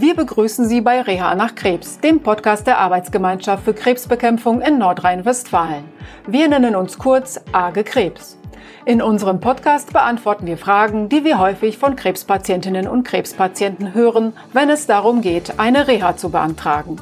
Wir begrüßen Sie bei Reha nach Krebs, dem Podcast der Arbeitsgemeinschaft für Krebsbekämpfung in Nordrhein-Westfalen. Wir nennen uns kurz AGE Krebs. In unserem Podcast beantworten wir Fragen, die wir häufig von Krebspatientinnen und Krebspatienten hören, wenn es darum geht, eine Reha zu beantragen.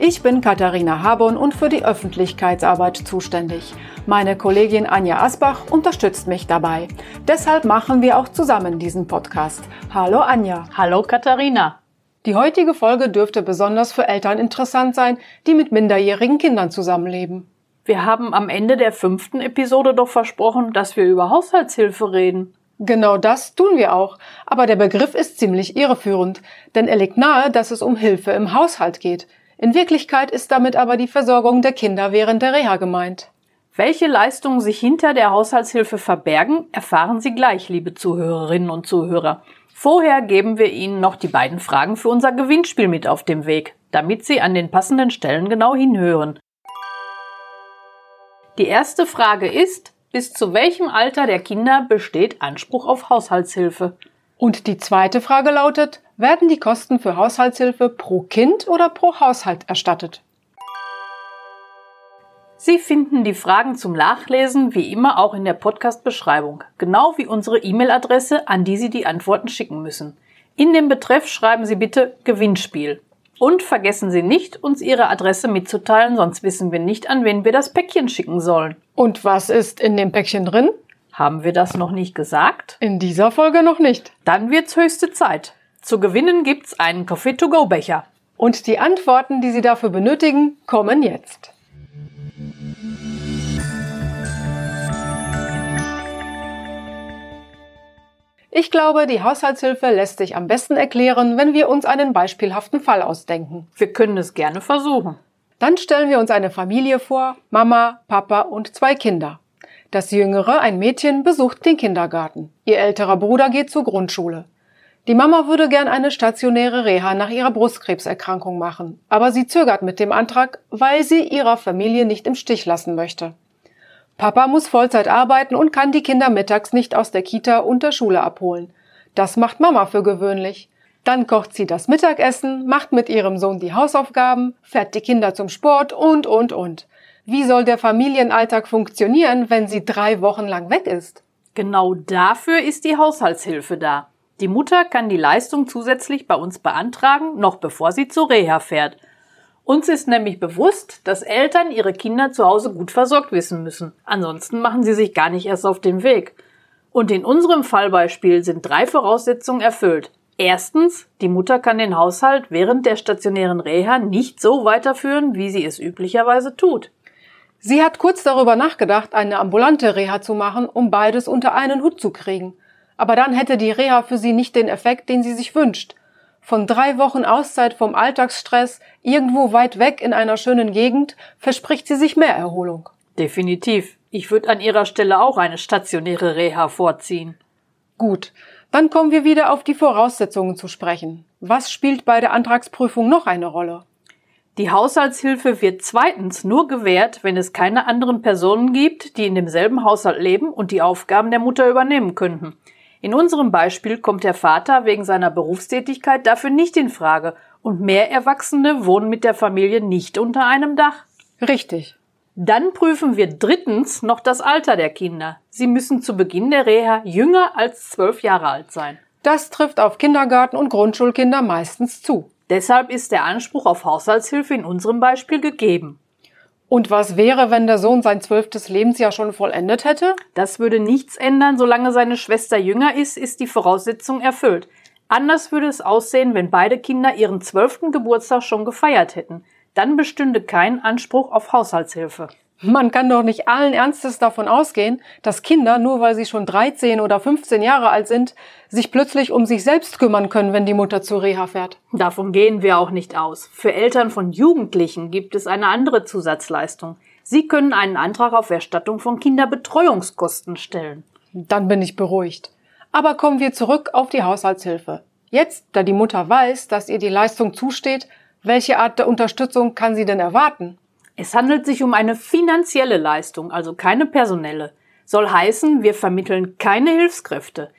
Ich bin Katharina Habon und für die Öffentlichkeitsarbeit zuständig. Meine Kollegin Anja Asbach unterstützt mich dabei. Deshalb machen wir auch zusammen diesen Podcast. Hallo Anja. Hallo Katharina. Die heutige Folge dürfte besonders für Eltern interessant sein, die mit minderjährigen Kindern zusammenleben. Wir haben am Ende der fünften Episode doch versprochen, dass wir über Haushaltshilfe reden. Genau das tun wir auch, aber der Begriff ist ziemlich irreführend, denn er legt nahe, dass es um Hilfe im Haushalt geht. In Wirklichkeit ist damit aber die Versorgung der Kinder während der Reha gemeint. Welche Leistungen sich hinter der Haushaltshilfe verbergen, erfahren Sie gleich, liebe Zuhörerinnen und Zuhörer. Vorher geben wir Ihnen noch die beiden Fragen für unser Gewinnspiel mit auf dem Weg, damit Sie an den passenden Stellen genau hinhören. Die erste Frage ist, bis zu welchem Alter der Kinder besteht Anspruch auf Haushaltshilfe? Und die zweite Frage lautet, werden die Kosten für Haushaltshilfe pro Kind oder pro Haushalt erstattet? Sie finden die Fragen zum Nachlesen wie immer auch in der Podcast-Beschreibung, genau wie unsere E-Mail-Adresse, an die Sie die Antworten schicken müssen. In dem Betreff schreiben Sie bitte Gewinnspiel. Und vergessen Sie nicht, uns Ihre Adresse mitzuteilen, sonst wissen wir nicht, an wen wir das Päckchen schicken sollen. Und was ist in dem Päckchen drin? Haben wir das noch nicht gesagt? In dieser Folge noch nicht. Dann wird's höchste Zeit. Zu gewinnen gibt's einen Coffee-to-go-Becher. Und die Antworten, die Sie dafür benötigen, kommen jetzt. Ich glaube, die Haushaltshilfe lässt sich am besten erklären, wenn wir uns einen beispielhaften Fall ausdenken. Wir können es gerne versuchen. Dann stellen wir uns eine Familie vor, Mama, Papa und zwei Kinder. Das jüngere, ein Mädchen, besucht den Kindergarten. Ihr älterer Bruder geht zur Grundschule. Die Mama würde gern eine stationäre Reha nach ihrer Brustkrebserkrankung machen, aber sie zögert mit dem Antrag, weil sie ihrer Familie nicht im Stich lassen möchte. Papa muss Vollzeit arbeiten und kann die Kinder mittags nicht aus der Kita und der Schule abholen. Das macht Mama für gewöhnlich. Dann kocht sie das Mittagessen, macht mit ihrem Sohn die Hausaufgaben, fährt die Kinder zum Sport und, und, und. Wie soll der Familienalltag funktionieren, wenn sie drei Wochen lang weg ist? Genau dafür ist die Haushaltshilfe da. Die Mutter kann die Leistung zusätzlich bei uns beantragen, noch bevor sie zur Reha fährt. Uns ist nämlich bewusst, dass Eltern ihre Kinder zu Hause gut versorgt wissen müssen. Ansonsten machen sie sich gar nicht erst auf den Weg. Und in unserem Fallbeispiel sind drei Voraussetzungen erfüllt. Erstens, die Mutter kann den Haushalt während der stationären Reha nicht so weiterführen, wie sie es üblicherweise tut. Sie hat kurz darüber nachgedacht, eine ambulante Reha zu machen, um beides unter einen Hut zu kriegen. Aber dann hätte die Reha für sie nicht den Effekt, den sie sich wünscht. Von drei Wochen Auszeit vom Alltagsstress, irgendwo weit weg in einer schönen Gegend, verspricht sie sich mehr Erholung. Definitiv. Ich würde an ihrer Stelle auch eine stationäre Reha vorziehen. Gut, dann kommen wir wieder auf die Voraussetzungen zu sprechen. Was spielt bei der Antragsprüfung noch eine Rolle? Die Haushaltshilfe wird zweitens nur gewährt, wenn es keine anderen Personen gibt, die in demselben Haushalt leben und die Aufgaben der Mutter übernehmen könnten. In unserem Beispiel kommt der Vater wegen seiner Berufstätigkeit dafür nicht in Frage und mehr Erwachsene wohnen mit der Familie nicht unter einem Dach. Richtig. Dann prüfen wir drittens noch das Alter der Kinder. Sie müssen zu Beginn der Reha jünger als zwölf Jahre alt sein. Das trifft auf Kindergarten- und Grundschulkinder meistens zu. Deshalb ist der Anspruch auf Haushaltshilfe in unserem Beispiel gegeben. Und was wäre, wenn der Sohn sein zwölftes Lebensjahr schon vollendet hätte? Das würde nichts ändern, solange seine Schwester jünger ist, ist die Voraussetzung erfüllt. Anders würde es aussehen, wenn beide Kinder ihren zwölften Geburtstag schon gefeiert hätten. Dann bestünde kein Anspruch auf Haushaltshilfe. Man kann doch nicht allen Ernstes davon ausgehen, dass Kinder, nur weil sie schon 13 oder 15 Jahre alt sind, sich plötzlich um sich selbst kümmern können, wenn die Mutter zur Reha fährt. Davon gehen wir auch nicht aus. Für Eltern von Jugendlichen gibt es eine andere Zusatzleistung. Sie können einen Antrag auf Erstattung von Kinderbetreuungskosten stellen. Dann bin ich beruhigt. Aber kommen wir zurück auf die Haushaltshilfe. Jetzt, da die Mutter weiß, dass ihr die Leistung zusteht, welche Art der Unterstützung kann sie denn erwarten? Es handelt sich um eine finanzielle Leistung, also keine personelle. Soll heißen, wir vermitteln keine Hilfskräfte.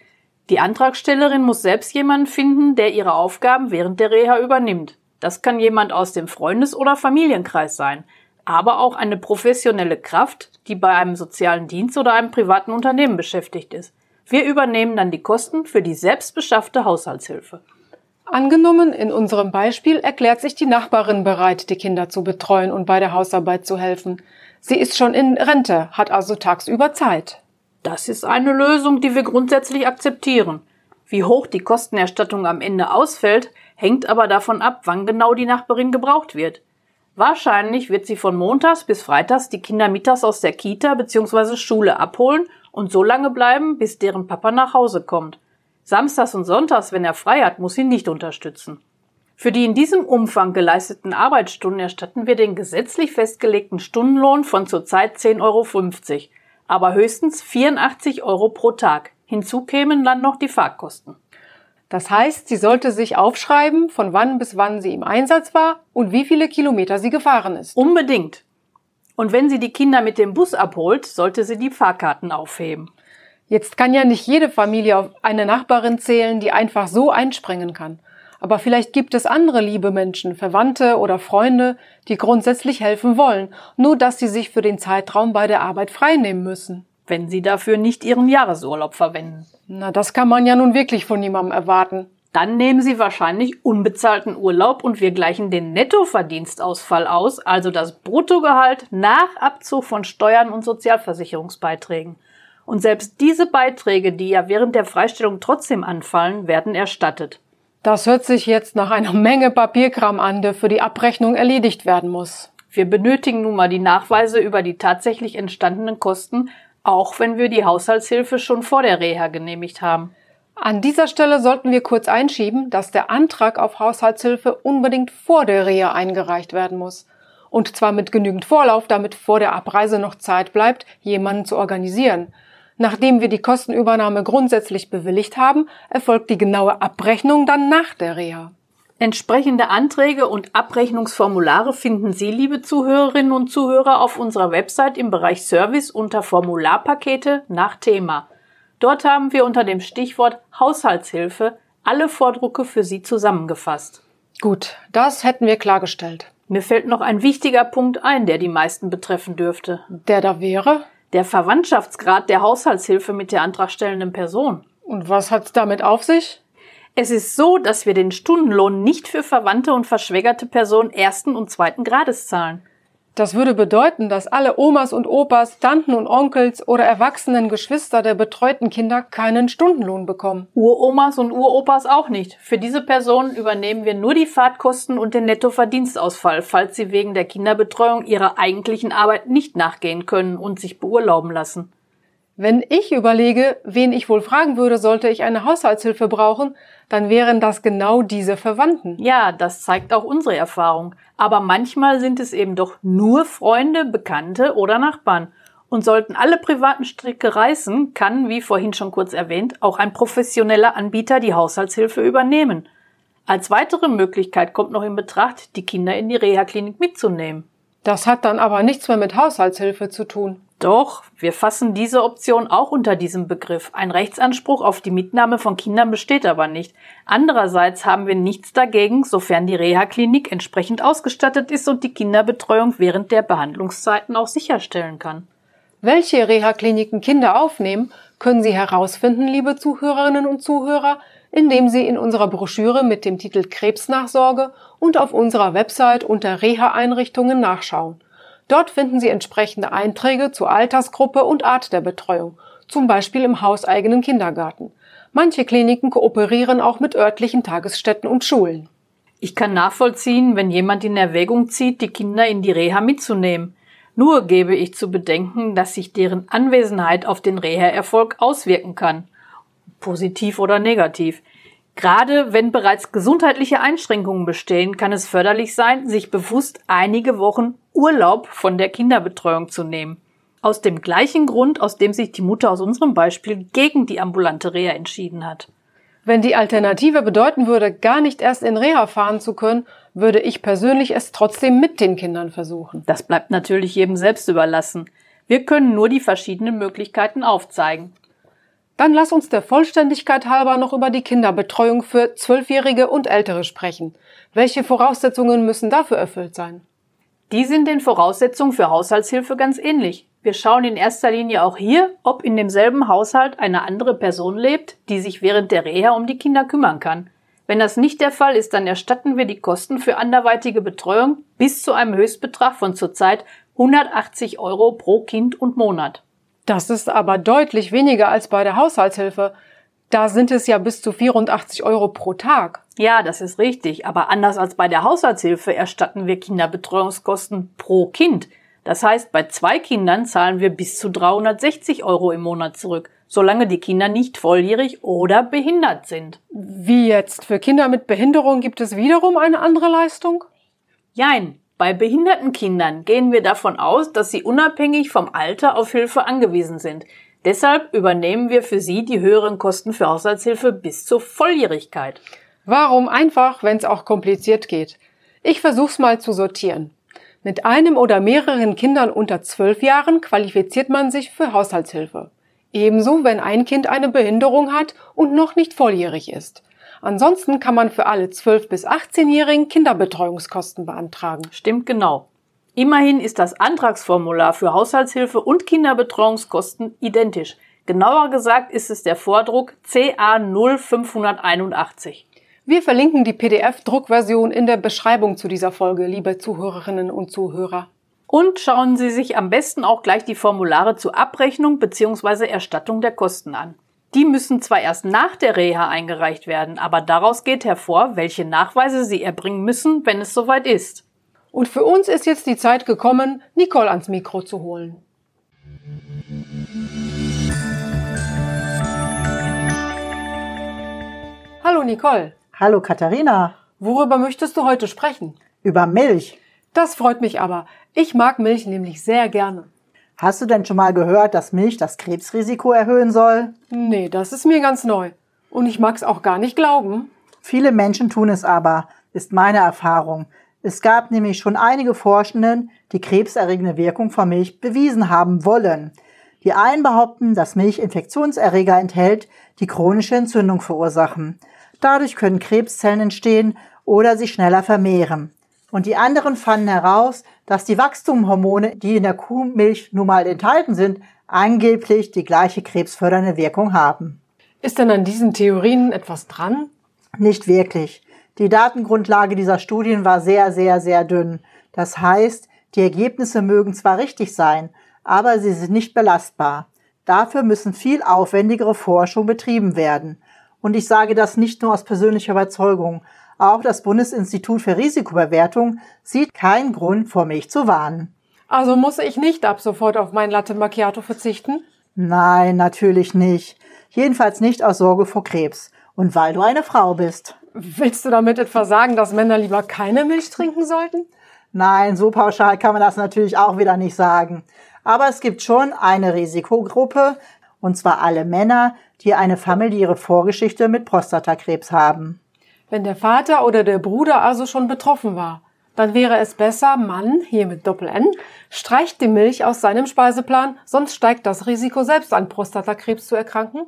Die Antragstellerin muss selbst jemanden finden, der ihre Aufgaben während der Reha übernimmt. Das kann jemand aus dem Freundes- oder Familienkreis sein, aber auch eine professionelle Kraft, die bei einem sozialen Dienst oder einem privaten Unternehmen beschäftigt ist. Wir übernehmen dann die Kosten für die selbstbeschaffte Haushaltshilfe. Angenommen, in unserem Beispiel erklärt sich die Nachbarin bereit, die Kinder zu betreuen und bei der Hausarbeit zu helfen. Sie ist schon in Rente, hat also tagsüber Zeit. Das ist eine Lösung, die wir grundsätzlich akzeptieren. Wie hoch die Kostenerstattung am Ende ausfällt, hängt aber davon ab, wann genau die Nachbarin gebraucht wird. Wahrscheinlich wird sie von montags bis freitags die Kinder mittags aus der Kita bzw. Schule abholen und so lange bleiben, bis deren Papa nach Hause kommt. Samstags und Sonntags, wenn er frei hat, muss sie nicht unterstützen. Für die in diesem Umfang geleisteten Arbeitsstunden erstatten wir den gesetzlich festgelegten Stundenlohn von zurzeit 10,50 Euro, aber höchstens 84 Euro pro Tag. Hinzu kämen dann noch die Fahrtkosten. Das heißt, sie sollte sich aufschreiben, von wann bis wann sie im Einsatz war und wie viele Kilometer sie gefahren ist. Unbedingt. Und wenn sie die Kinder mit dem Bus abholt, sollte sie die Fahrkarten aufheben. Jetzt kann ja nicht jede Familie auf eine Nachbarin zählen, die einfach so einspringen kann. Aber vielleicht gibt es andere liebe Menschen, Verwandte oder Freunde, die grundsätzlich helfen wollen, nur dass sie sich für den Zeitraum bei der Arbeit freinehmen müssen. Wenn sie dafür nicht ihren Jahresurlaub verwenden. Na, das kann man ja nun wirklich von niemandem erwarten. Dann nehmen Sie wahrscheinlich unbezahlten Urlaub und wir gleichen den Nettoverdienstausfall aus, also das Bruttogehalt nach Abzug von Steuern und Sozialversicherungsbeiträgen. Und selbst diese Beiträge, die ja während der Freistellung trotzdem anfallen, werden erstattet. Das hört sich jetzt nach einer Menge Papierkram an, der für die Abrechnung erledigt werden muss. Wir benötigen nun mal die Nachweise über die tatsächlich entstandenen Kosten, auch wenn wir die Haushaltshilfe schon vor der Reha genehmigt haben. An dieser Stelle sollten wir kurz einschieben, dass der Antrag auf Haushaltshilfe unbedingt vor der Reha eingereicht werden muss. Und zwar mit genügend Vorlauf, damit vor der Abreise noch Zeit bleibt, jemanden zu organisieren. Nachdem wir die Kostenübernahme grundsätzlich bewilligt haben, erfolgt die genaue Abrechnung dann nach der Reha. Entsprechende Anträge und Abrechnungsformulare finden Sie, liebe Zuhörerinnen und Zuhörer, auf unserer Website im Bereich Service unter Formularpakete nach Thema. Dort haben wir unter dem Stichwort Haushaltshilfe alle Vordrucke für Sie zusammengefasst. Gut, das hätten wir klargestellt. Mir fällt noch ein wichtiger Punkt ein, der die meisten betreffen dürfte. Der da wäre? Der Verwandtschaftsgrad der Haushaltshilfe mit der antragstellenden Person. Und was hat's damit auf sich? Es ist so, dass wir den Stundenlohn nicht für verwandte und verschwägerte Personen ersten und zweiten Grades zahlen. Das würde bedeuten, dass alle Omas und Opas, Tanten und Onkels oder erwachsenen Geschwister der betreuten Kinder keinen Stundenlohn bekommen. Uromas und Uropas auch nicht. Für diese Personen übernehmen wir nur die Fahrtkosten und den Nettoverdienstausfall, falls sie wegen der Kinderbetreuung ihrer eigentlichen Arbeit nicht nachgehen können und sich beurlauben lassen. Wenn ich überlege, wen ich wohl fragen würde, sollte ich eine Haushaltshilfe brauchen, dann wären das genau diese Verwandten. Ja, das zeigt auch unsere Erfahrung. Aber manchmal sind es eben doch nur Freunde, Bekannte oder Nachbarn. Und sollten alle privaten Stricke reißen, kann, wie vorhin schon kurz erwähnt, auch ein professioneller Anbieter die Haushaltshilfe übernehmen. Als weitere Möglichkeit kommt noch in Betracht, die Kinder in die Reha-Klinik mitzunehmen. Das hat dann aber nichts mehr mit Haushaltshilfe zu tun. Doch, wir fassen diese Option auch unter diesem Begriff. Ein Rechtsanspruch auf die Mitnahme von Kindern besteht aber nicht. Andererseits haben wir nichts dagegen, sofern die Reha-Klinik entsprechend ausgestattet ist und die Kinderbetreuung während der Behandlungszeiten auch sicherstellen kann. Welche Reha-Kliniken Kinder aufnehmen, können Sie herausfinden, liebe Zuhörerinnen und Zuhörer, indem Sie in unserer Broschüre mit dem Titel Krebsnachsorge und auf unserer Website unter Reha-Einrichtungen nachschauen. Dort finden Sie entsprechende Einträge zur Altersgruppe und Art der Betreuung, zum Beispiel im hauseigenen Kindergarten. Manche Kliniken kooperieren auch mit örtlichen Tagesstätten und Schulen. Ich kann nachvollziehen, wenn jemand in Erwägung zieht, die Kinder in die Reha mitzunehmen. Nur gebe ich zu bedenken, dass sich deren Anwesenheit auf den Reha-Erfolg auswirken kann. Positiv oder negativ. Gerade wenn bereits gesundheitliche Einschränkungen bestehen, kann es förderlich sein, sich bewusst einige Wochen Urlaub von der Kinderbetreuung zu nehmen. Aus dem gleichen Grund, aus dem sich die Mutter aus unserem Beispiel gegen die ambulante Reha entschieden hat. Wenn die Alternative bedeuten würde, gar nicht erst in Reha fahren zu können, würde ich persönlich es trotzdem mit den Kindern versuchen. Das bleibt natürlich jedem selbst überlassen. Wir können nur die verschiedenen Möglichkeiten aufzeigen. Dann lass uns der Vollständigkeit halber noch über die Kinderbetreuung für Zwölfjährige und Ältere sprechen. Welche Voraussetzungen müssen dafür erfüllt sein? Die sind den Voraussetzungen für Haushaltshilfe ganz ähnlich. Wir schauen in erster Linie auch hier, ob in demselben Haushalt eine andere Person lebt, die sich während der Reha um die Kinder kümmern kann. Wenn das nicht der Fall ist, dann erstatten wir die Kosten für anderweitige Betreuung bis zu einem Höchstbetrag von zurzeit 180 Euro pro Kind und Monat. Das ist aber deutlich weniger als bei der Haushaltshilfe. Da sind es ja bis zu 84 Euro pro Tag. Ja, das ist richtig. Aber anders als bei der Haushaltshilfe erstatten wir Kinderbetreuungskosten pro Kind. Das heißt, bei zwei Kindern zahlen wir bis zu 360 Euro im Monat zurück, solange die Kinder nicht volljährig oder behindert sind. Wie jetzt? Für Kinder mit Behinderung gibt es wiederum eine andere Leistung? Jein. Bei behinderten Kindern gehen wir davon aus, dass sie unabhängig vom Alter auf Hilfe angewiesen sind. Deshalb übernehmen wir für sie die höheren Kosten für Haushaltshilfe bis zur Volljährigkeit. Warum einfach, wenn es auch kompliziert geht? Ich versuch's mal zu sortieren. Mit einem oder mehreren Kindern unter zwölf Jahren qualifiziert man sich für Haushaltshilfe. Ebenso, wenn ein Kind eine Behinderung hat und noch nicht volljährig ist. Ansonsten kann man für alle 12- bis 18-Jährigen Kinderbetreuungskosten beantragen. Stimmt genau. Immerhin ist das Antragsformular für Haushaltshilfe und Kinderbetreuungskosten identisch. Genauer gesagt ist es der Vordruck CA 0581. Wir verlinken die PDF-Druckversion in der Beschreibung zu dieser Folge, liebe Zuhörerinnen und Zuhörer. Und schauen Sie sich am besten auch gleich die Formulare zur Abrechnung bzw. Erstattung der Kosten an. Die müssen zwar erst nach der Reha eingereicht werden, aber daraus geht hervor, welche Nachweise sie erbringen müssen, wenn es soweit ist. Und für uns ist jetzt die Zeit gekommen, Nicole ans Mikro zu holen. Hallo Nicole. Hallo Katharina. Worüber möchtest du heute sprechen? Über Milch. Das freut mich aber. Ich mag Milch nämlich sehr gerne. Hast du denn schon mal gehört, dass Milch das Krebsrisiko erhöhen soll? Nee, das ist mir ganz neu. Und ich mag's auch gar nicht glauben. Viele Menschen tun es aber, ist meine Erfahrung. Es gab nämlich schon einige Forschenden, die krebserregende Wirkung von Milch bewiesen haben wollen. Die einen behaupten, dass Milch Infektionserreger enthält, die chronische Entzündung verursachen. Dadurch können Krebszellen entstehen oder sich schneller vermehren. Und die anderen fanden heraus, dass die Wachstumhormone, die in der Kuhmilch nun mal enthalten sind, angeblich die gleiche krebsfördernde Wirkung haben. Ist denn an diesen Theorien etwas dran? Nicht wirklich. Die Datengrundlage dieser Studien war sehr, sehr, sehr dünn. Das heißt, die Ergebnisse mögen zwar richtig sein, aber sie sind nicht belastbar. Dafür müssen viel aufwendigere Forschung betrieben werden. Und ich sage das nicht nur aus persönlicher Überzeugung. Auch das Bundesinstitut für Risikobewertung sieht keinen Grund, vor Milch zu warnen. Also muss ich nicht ab sofort auf mein Latte Macchiato verzichten? Nein, natürlich nicht. Jedenfalls nicht aus Sorge vor Krebs. Und weil du eine Frau bist. Willst du damit etwa sagen, dass Männer lieber keine Milch trinken sollten? Nein, so pauschal kann man das natürlich auch wieder nicht sagen. Aber es gibt schon eine Risikogruppe, und zwar alle Männer, die eine familiäre Vorgeschichte mit Prostatakrebs haben. Wenn der Vater oder der Bruder also schon betroffen war, dann wäre es besser, Mann, hier mit Doppel-N, streicht die Milch aus seinem Speiseplan, sonst steigt das Risiko, selbst an Prostatakrebs zu erkranken?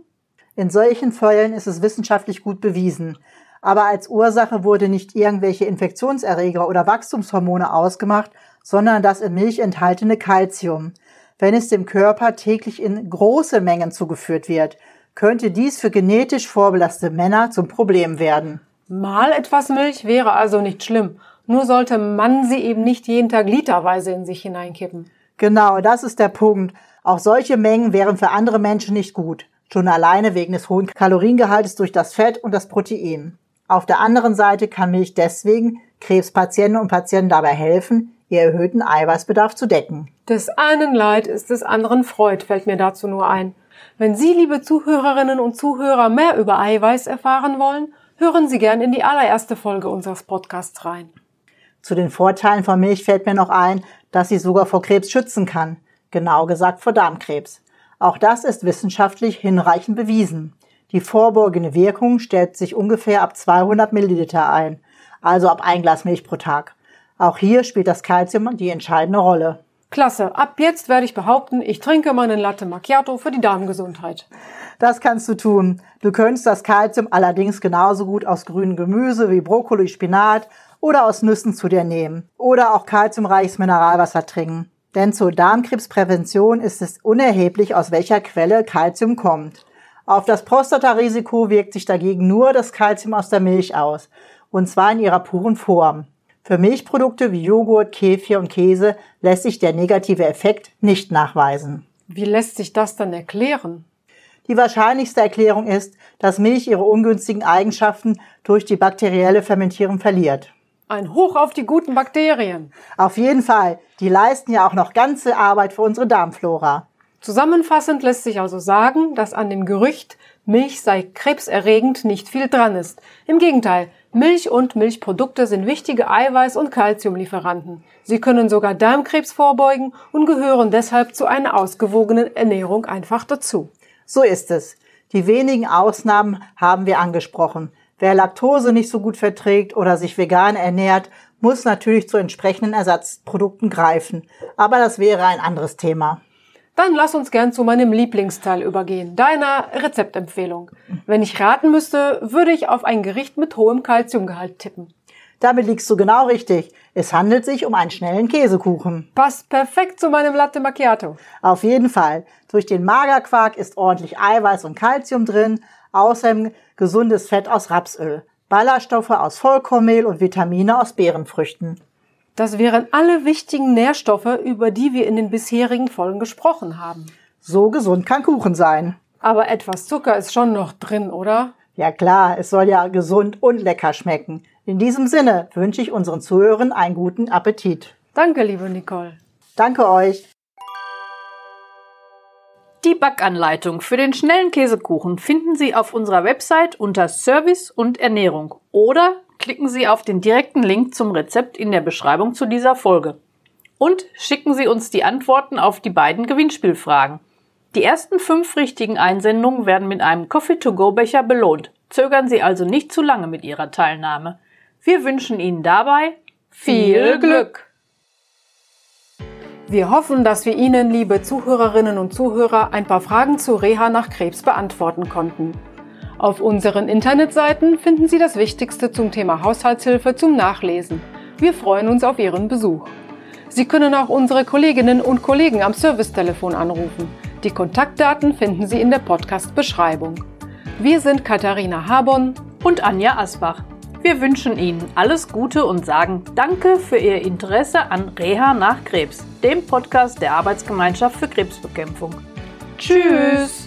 In solchen Fällen ist es wissenschaftlich gut bewiesen. Aber als Ursache wurde nicht irgendwelche Infektionserreger oder Wachstumshormone ausgemacht, sondern das in Milch enthaltene Calcium. Wenn es dem Körper täglich in große Mengen zugeführt wird, könnte dies für genetisch vorbelastete Männer zum Problem werden. Mal etwas Milch wäre also nicht schlimm. Nur sollte man sie eben nicht jeden Tag literweise in sich hineinkippen. Genau, das ist der Punkt. Auch solche Mengen wären für andere Menschen nicht gut. Schon alleine wegen des hohen Kaloriengehaltes durch das Fett und das Protein. Auf der anderen Seite kann Milch deswegen Krebspatienten und Patienten dabei helfen, ihr erhöhten Eiweißbedarf zu decken. Des einen Leid ist des anderen Freud, fällt mir dazu nur ein. Wenn Sie, liebe Zuhörerinnen und Zuhörer, mehr über Eiweiß erfahren wollen, hören Sie gern in die allererste Folge unseres Podcasts rein. Zu den Vorteilen von Milch fällt mir noch ein, dass sie sogar vor Krebs schützen kann. Genau gesagt vor Darmkrebs. Auch das ist wissenschaftlich hinreichend bewiesen. Die vorbeugende Wirkung stellt sich ungefähr ab 200 Milliliter ein, also ab ein Glas Milch pro Tag. Auch hier spielt das Kalzium die entscheidende Rolle. Klasse, ab jetzt werde ich behaupten, ich trinke meinen Latte Macchiato für die Darmgesundheit. Das kannst du tun. Du könntest das Kalzium allerdings genauso gut aus grünem Gemüse wie Brokkoli, Spinat oder aus Nüssen zu dir nehmen. Oder auch kalziumreiches Mineralwasser trinken. Denn zur Darmkrebsprävention ist es unerheblich, aus welcher Quelle Kalzium kommt. Auf das Prostatarisiko wirkt sich dagegen nur das Kalzium aus der Milch aus. Und zwar in ihrer puren Form. Für Milchprodukte wie Joghurt, Kefir und Käse lässt sich der negative Effekt nicht nachweisen. Wie lässt sich das dann erklären? Die wahrscheinlichste Erklärung ist, dass Milch ihre ungünstigen Eigenschaften durch die bakterielle Fermentierung verliert. Ein Hoch auf die guten Bakterien. Auf jeden Fall, die leisten ja auch noch ganze Arbeit für unsere Darmflora. Zusammenfassend lässt sich also sagen, dass an dem Gerücht, Milch sei krebserregend, nicht viel dran ist. Im Gegenteil, Milch und Milchprodukte sind wichtige Eiweiß- und Kalziumlieferanten. Sie können sogar Darmkrebs vorbeugen und gehören deshalb zu einer ausgewogenen Ernährung einfach dazu. So ist es. Die wenigen Ausnahmen haben wir angesprochen. Wer Laktose nicht so gut verträgt oder sich vegan ernährt, muss natürlich zu entsprechenden Ersatzprodukten greifen. Aber das wäre ein anderes Thema. Dann lass uns gern zu meinem Lieblingsteil übergehen, deiner Rezeptempfehlung. Wenn ich raten müsste, würde ich auf ein Gericht mit hohem Kalziumgehalt tippen. Damit liegst du genau richtig. Es handelt sich um einen schnellen Käsekuchen. Passt perfekt zu meinem Latte Macchiato. Auf jeden Fall. Durch den Magerquark ist ordentlich Eiweiß und Kalzium drin, außerdem gesundes Fett aus Rapsöl, Ballaststoffe aus Vollkornmehl und Vitamine aus Beerenfrüchten. Das wären alle wichtigen Nährstoffe, über die wir in den bisherigen Folgen gesprochen haben. So gesund kann Kuchen sein. Aber etwas Zucker ist schon noch drin, oder? Ja klar, es soll ja gesund und lecker schmecken. In diesem Sinne wünsche ich unseren Zuhörern einen guten Appetit. Danke, liebe Nicole. Danke euch. Die Backanleitung für den schnellen Käsekuchen finden Sie auf unserer Website unter Service und Ernährung oder klicken Sie auf den direkten Link zum Rezept in der Beschreibung zu dieser Folge. Und schicken Sie uns die Antworten auf die beiden Gewinnspielfragen. Die ersten fünf richtigen Einsendungen werden mit einem Coffee-to-go-Becher belohnt. Zögern Sie also nicht zu lange mit Ihrer Teilnahme. Wir wünschen Ihnen dabei viel Glück! Wir hoffen, dass wir Ihnen, liebe Zuhörerinnen und Zuhörer, ein paar Fragen zu Reha nach Krebs beantworten konnten. Auf unseren Internetseiten finden Sie das Wichtigste zum Thema Haushaltshilfe zum Nachlesen. Wir freuen uns auf Ihren Besuch. Sie können auch unsere Kolleginnen und Kollegen am Servicetelefon anrufen. Die Kontaktdaten finden Sie in der Podcast-Beschreibung. Wir sind Katharina Habon und Anja Asbach. Wir wünschen Ihnen alles Gute und sagen Danke für Ihr Interesse an Reha nach Krebs, dem Podcast der Arbeitsgemeinschaft für Krebsbekämpfung. Tschüss!